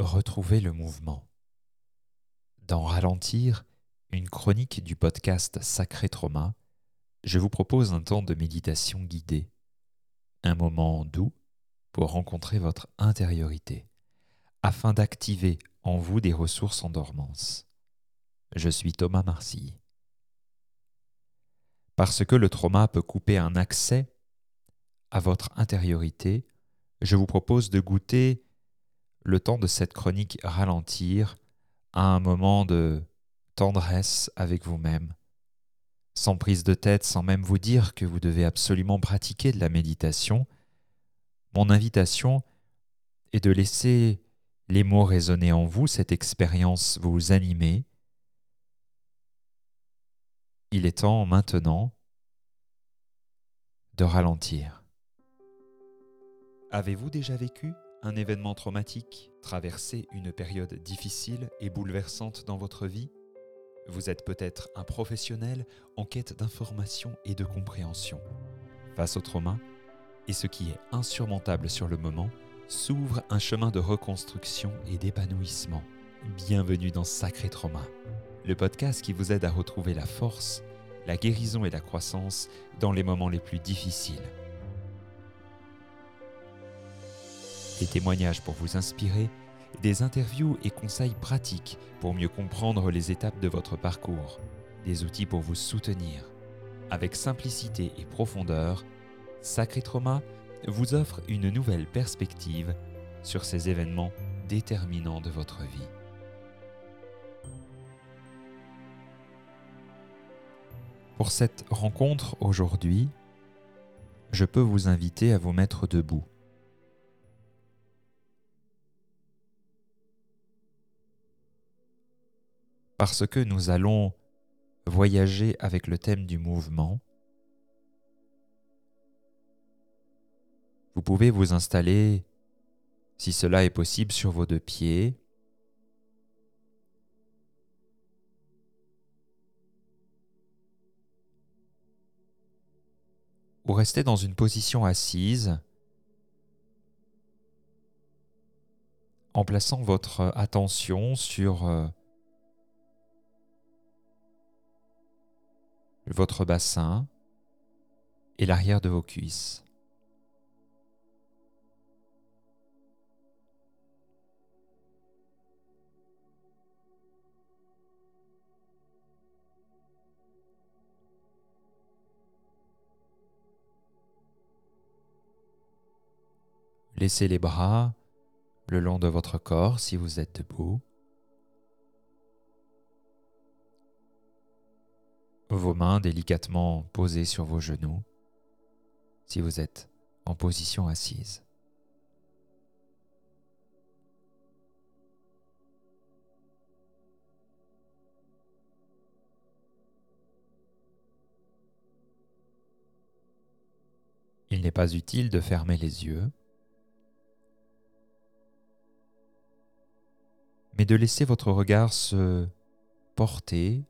Retrouvez le mouvement. Dans Ralentir, une chronique du podcast Sacré Trauma, je vous propose un temps de méditation guidée, un moment doux pour rencontrer votre intériorité, afin d'activer en vous des ressources en dormance. Je suis Thomas Marcy. Parce que le trauma peut couper un accès à votre intériorité, je vous propose de goûter le temps de cette chronique ralentir à un moment de tendresse avec vous-même, sans prise de tête, sans même vous dire que vous devez absolument pratiquer de la méditation, mon invitation est de laisser les mots résonner en vous, cette expérience vous animer. Il est temps maintenant de ralentir. Avez-vous déjà vécu un événement traumatique, traversé une période difficile et bouleversante dans votre vie Vous êtes peut-être un professionnel en quête d'information et de compréhension. Face au trauma, et ce qui est insurmontable sur le moment, s'ouvre un chemin de reconstruction et d'épanouissement. Bienvenue dans Sacré Trauma, le podcast qui vous aide à retrouver la force, la guérison et la croissance dans les moments les plus difficiles. Des témoignages pour vous inspirer, des interviews et conseils pratiques pour mieux comprendre les étapes de votre parcours, des outils pour vous soutenir. Avec simplicité et profondeur, Sacré Trauma vous offre une nouvelle perspective sur ces événements déterminants de votre vie. Pour cette rencontre aujourd'hui, je peux vous inviter à vous mettre debout. Parce que nous allons voyager avec le thème du mouvement, Vous pouvez vous installer, si cela est possible, sur vos deux pieds. Ou rester dans une position assise en plaçant votre attention sur votre bassin et l'arrière de vos cuisses. Laissez les bras le long de votre corps si vous êtes debout. Vos mains délicatement posées sur vos genoux si vous êtes en position assise. Il n'est pas utile de fermer les yeux. mais de laisser votre regard se porter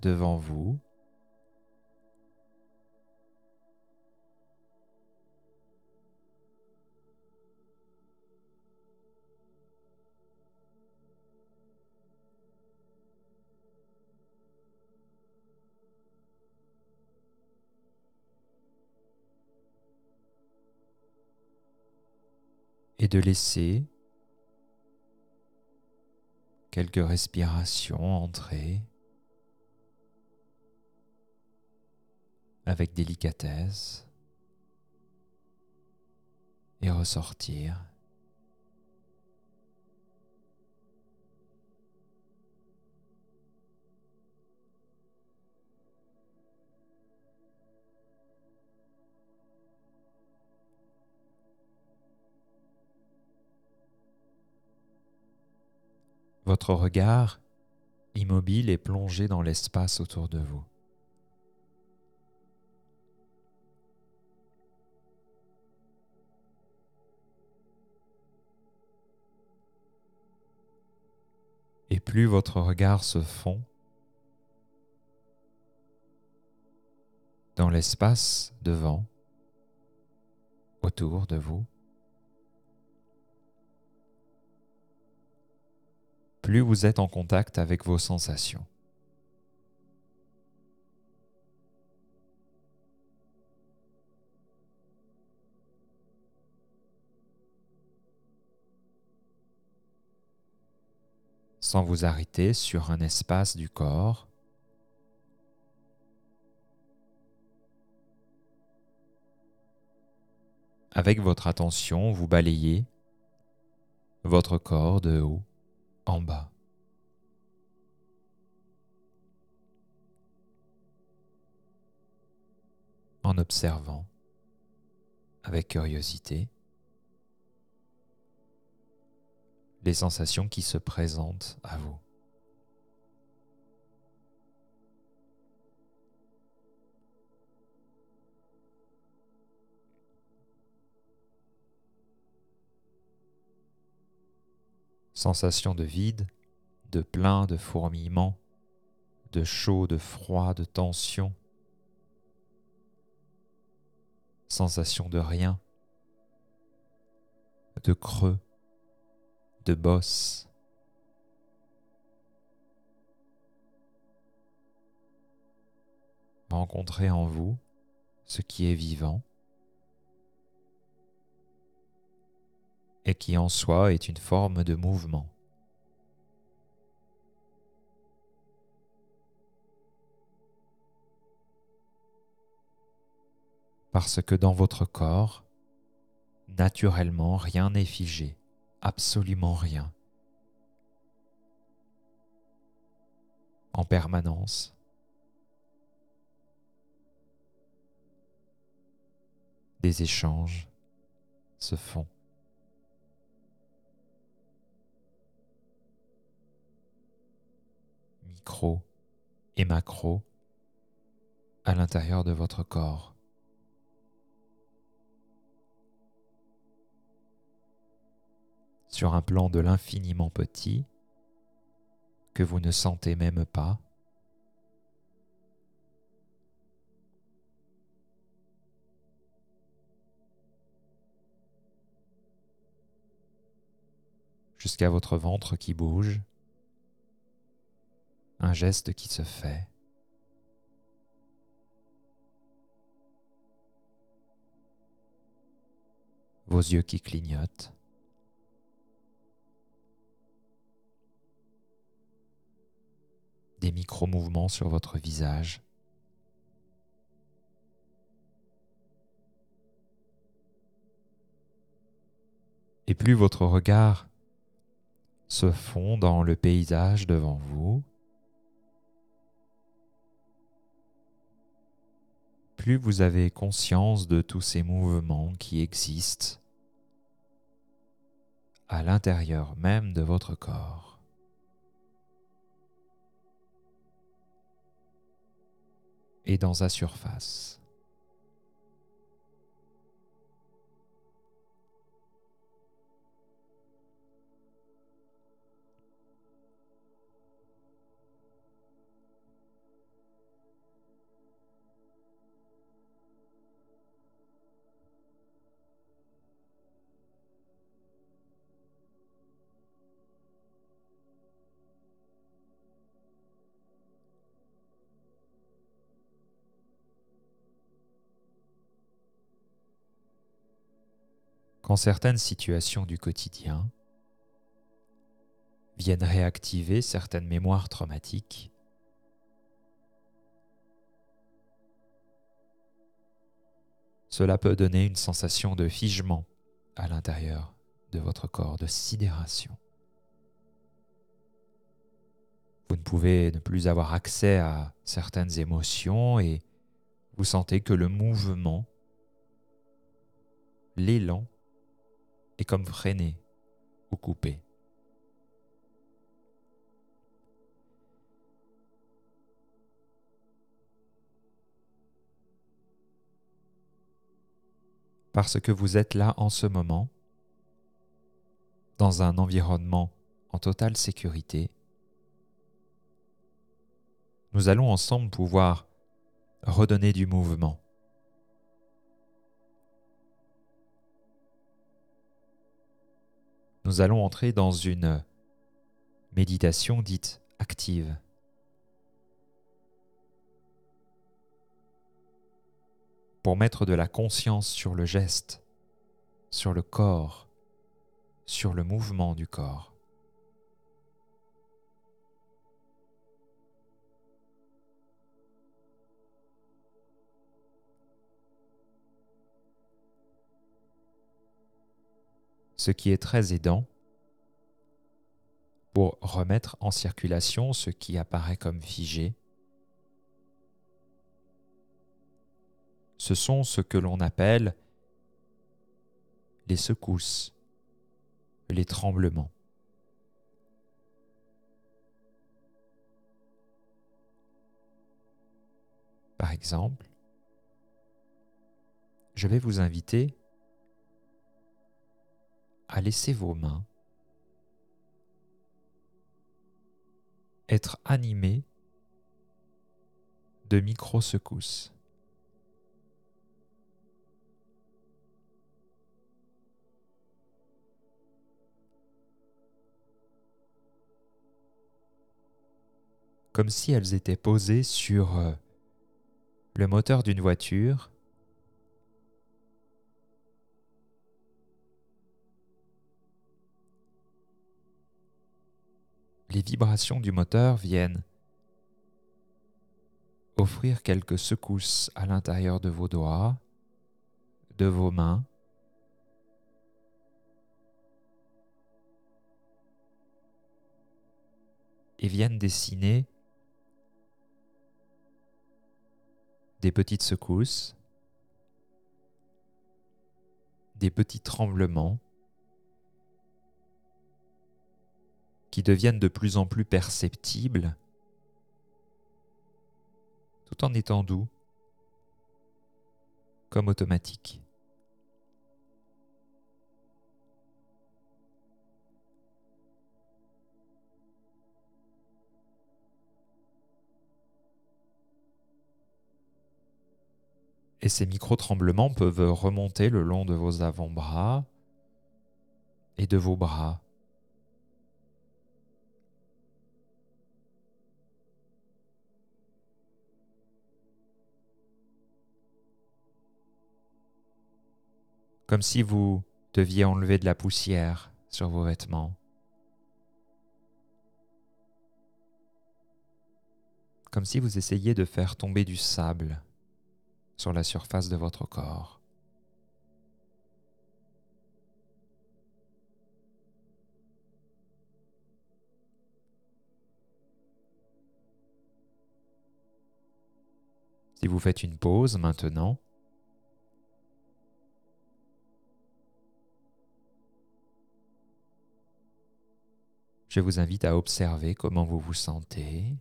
devant vous. De laisser quelques respirations entrer avec délicatesse et ressortir. Votre regard, immobile, est plongé dans l'espace autour de vous. Et plus votre regard se fond dans l'espace devant, autour de vous, plus vous êtes en contact avec vos sensations. sans vous arrêter sur un espace du corps. Avec votre attention, vous balayez votre corps de haut en bas. En observant avec curiosité les sensations qui se présentent à vous. Sensation de vide, de plein, de fourmillement, de chaud, de froid, de tension. Sensation de rien, de creux, de bosse. Rencontrez en vous ce qui est vivant et qui en soi est une forme de mouvement. Parce que dans votre corps, naturellement, rien n'est figé absolument rien. En permanence. Des échanges se font. Micro et macro à l'intérieur de votre corps. sur un plan de l'infiniment petit que vous ne sentez même pas. jusqu'à votre ventre qui bouge, un geste qui se fait. Vos yeux qui clignotent. des micro-mouvements sur votre visage. Et plus votre regard se fond dans le paysage devant vous, plus vous avez conscience de tous ces mouvements qui existent à l'intérieur même de votre corps. et dans sa surface. Certaines situations du quotidien viennent réactiver certaines mémoires traumatiques, cela peut donner une sensation de figement à l'intérieur de votre corps, de sidération. Vous ne pouvez ne plus avoir accès à certaines émotions et vous sentez que le mouvement, l'élan est comme freiné ou coupé. Parce que vous êtes là en ce moment, dans un environnement en totale sécurité, nous allons ensemble pouvoir redonner du mouvement nous allons entrer dans une méditation dite active. Pour mettre de la conscience sur le geste, sur le corps, sur le mouvement du corps. Ce qui est très aidant pour remettre en circulation ce qui apparaît comme figé. Ce sont ce que l'on appelle les secousses, les tremblements. Par exemple, je vais vous inviter à laisser vos mains être animé de micro-secousses. Comme si elles étaient posées sur euh, le moteur d'une voiture les vibrations du moteur viennent offrir quelques secousses à l'intérieur de vos doigts, de vos mains, et viennent dessiner des petites secousses, des petits tremblements, qui deviennent de plus en plus perceptibles, tout en étant doux, comme automatiques. Et ces micro-tremblements peuvent remonter le long de vos avant-bras et de vos bras. Comme si vous deviez enlever de la poussière sur vos vêtements. Comme si vous essayiez de faire tomber du sable sur la surface de votre corps. Si vous faites une pause maintenant, Je vous invite à observer comment vous vous sentez.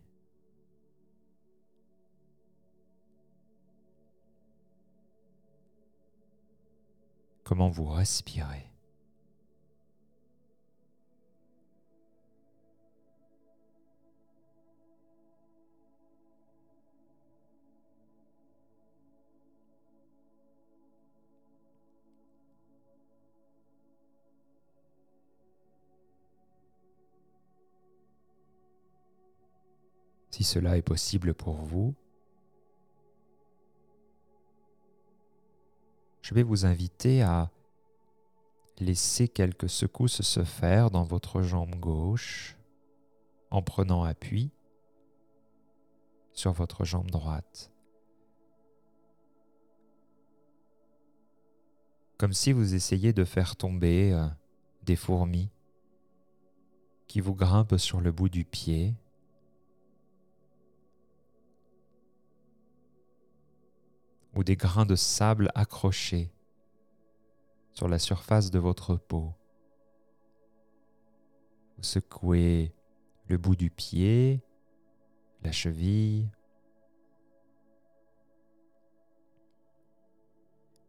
Comment vous respirez. Cela est possible pour vous, je vais vous inviter à laisser quelques secousses se faire dans votre jambe gauche en prenant appui sur votre jambe droite. Comme si vous essayiez de faire tomber euh, des fourmis qui vous grimpent sur le bout du pied ou des grains de sable accrochés sur la surface de votre peau. Vous secouez le bout du pied, la cheville,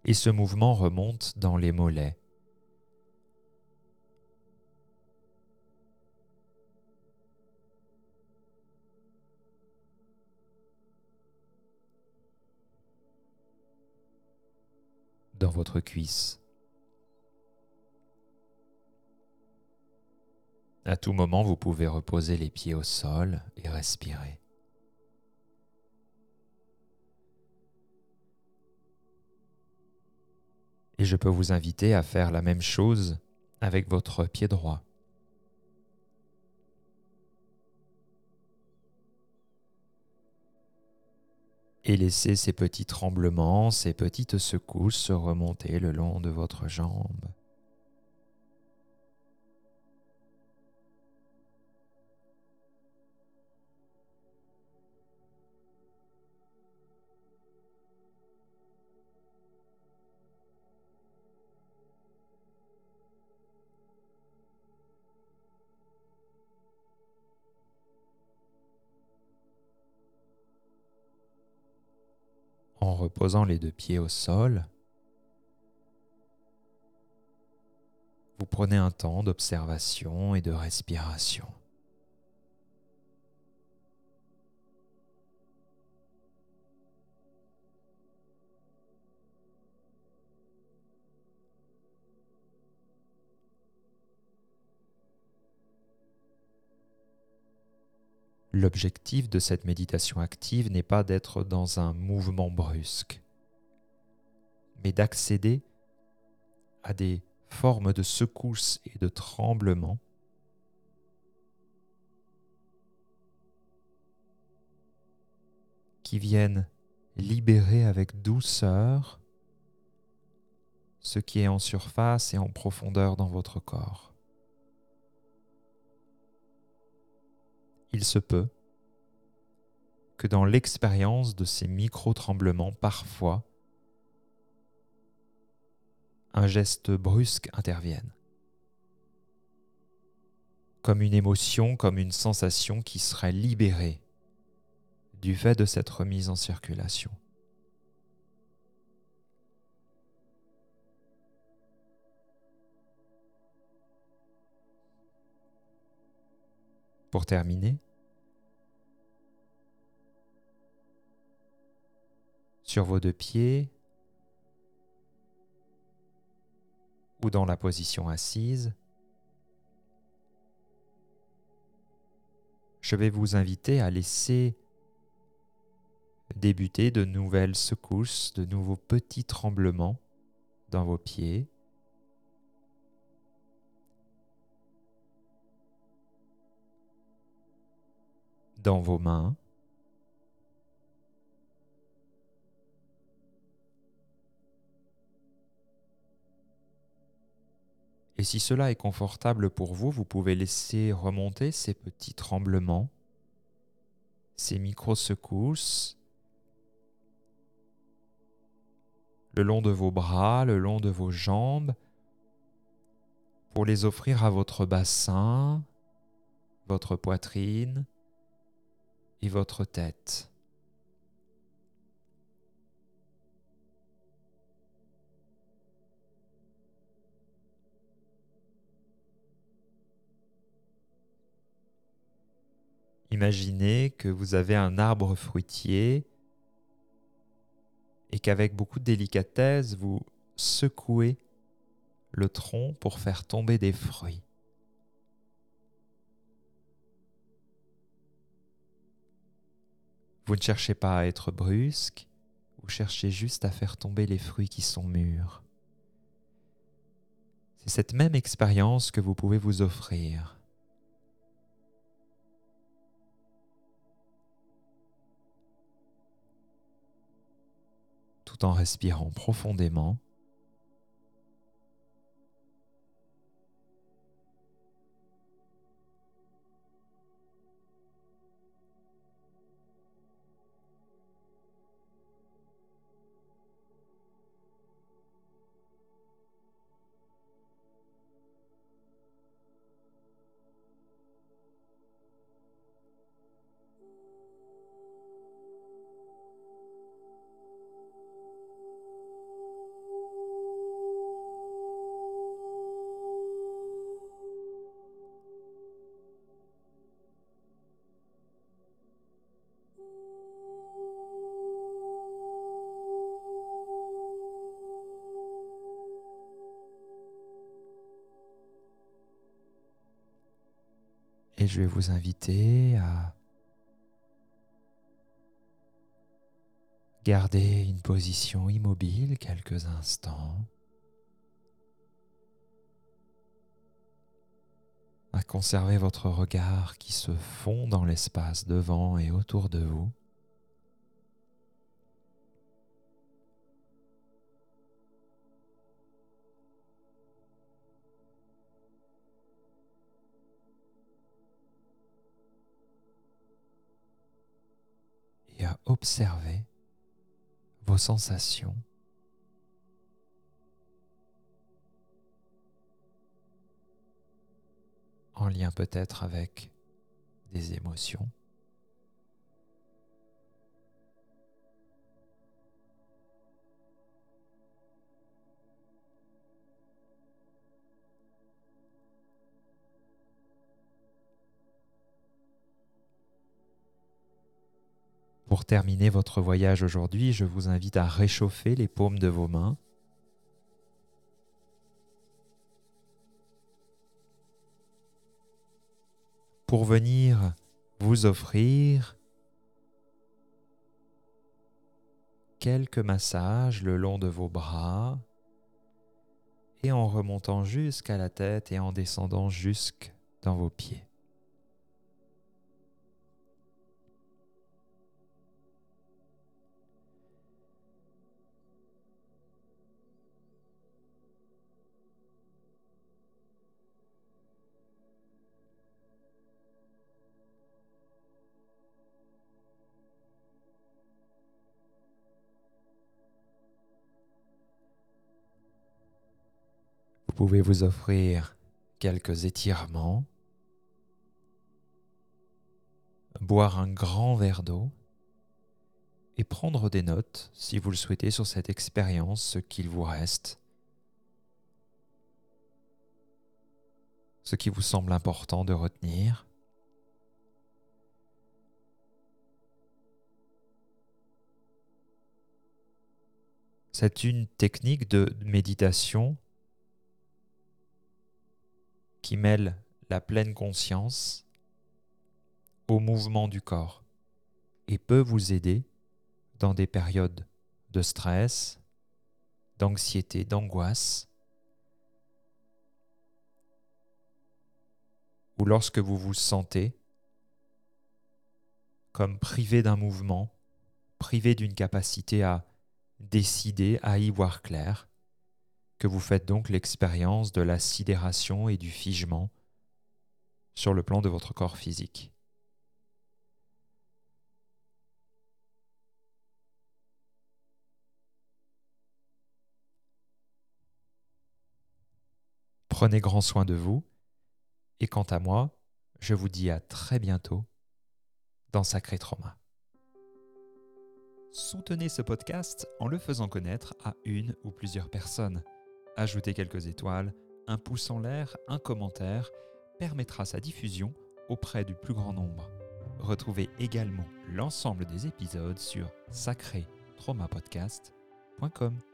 et ce mouvement remonte dans les mollets. Dans votre cuisse. À tout moment, vous pouvez reposer les pieds au sol et respirer. Et je peux vous inviter à faire la même chose avec votre pied droit. Et laissez ces petits tremblements, ces petites secousses se remonter le long de votre jambe. Reposant les deux pieds au sol, vous prenez un temps d'observation et de respiration. L'objectif de cette méditation active n'est pas d'être dans un mouvement brusque, mais d'accéder à des formes de secousses et de tremblements qui viennent libérer avec douceur ce qui est en surface et en profondeur dans votre corps. Il se peut que dans l'expérience de ces micro-tremblements, parfois, un geste brusque intervienne, comme une émotion, comme une sensation qui serait libérée du fait de cette remise en circulation. Pour terminer, sur vos deux pieds ou dans la position assise, je vais vous inviter à laisser débuter de nouvelles secousses, de nouveaux petits tremblements dans vos pieds dans vos mains. Et si cela est confortable pour vous, vous pouvez laisser remonter ces petits tremblements, ces micro-secousses, le long de vos bras, le long de vos jambes, pour les offrir à votre bassin, votre poitrine, et votre tête. Imaginez que vous avez un arbre fruitier et qu'avec beaucoup de délicatesse, vous secouez le tronc pour faire tomber des fruits. Vous ne cherchez pas à être brusque, vous cherchez juste à faire tomber les fruits qui sont mûrs. C'est cette même expérience que vous pouvez vous offrir. Tout en respirant profondément. Je vais vous inviter à garder une position immobile quelques instants. à conserver votre regard qui se fond dans l'espace devant et autour de vous. Observer vos sensations en lien peut-être avec des émotions. Pour terminer votre voyage aujourd'hui, je vous invite à réchauffer les paumes de vos mains pour venir vous offrir quelques massages le long de vos bras et en remontant jusqu'à la tête et en descendant jusque dans vos pieds. Pouvez vous offrir quelques étirements, boire un grand verre d'eau et prendre des notes, si vous le souhaitez, sur cette expérience, ce qu'il vous reste, ce qui vous semble important de retenir. C'est une technique de méditation qui mêle la pleine conscience au mouvement du corps et peut vous aider dans des périodes de stress, d'anxiété, d'angoisse, ou lorsque vous vous sentez comme privé d'un mouvement, privé d'une capacité à décider, à y voir clair, que vous faites donc l'expérience de la sidération et du figement sur le plan de votre corps physique. Prenez grand soin de vous et quant à moi, je vous dis à très bientôt dans Sacré Trauma. Soutenez ce podcast en le faisant connaître à une ou plusieurs personnes. Ajouter quelques étoiles, un pouce en l'air, un commentaire permettra sa diffusion auprès du plus grand nombre. Retrouvez également l'ensemble des épisodes sur sacré-traumapodcast.com.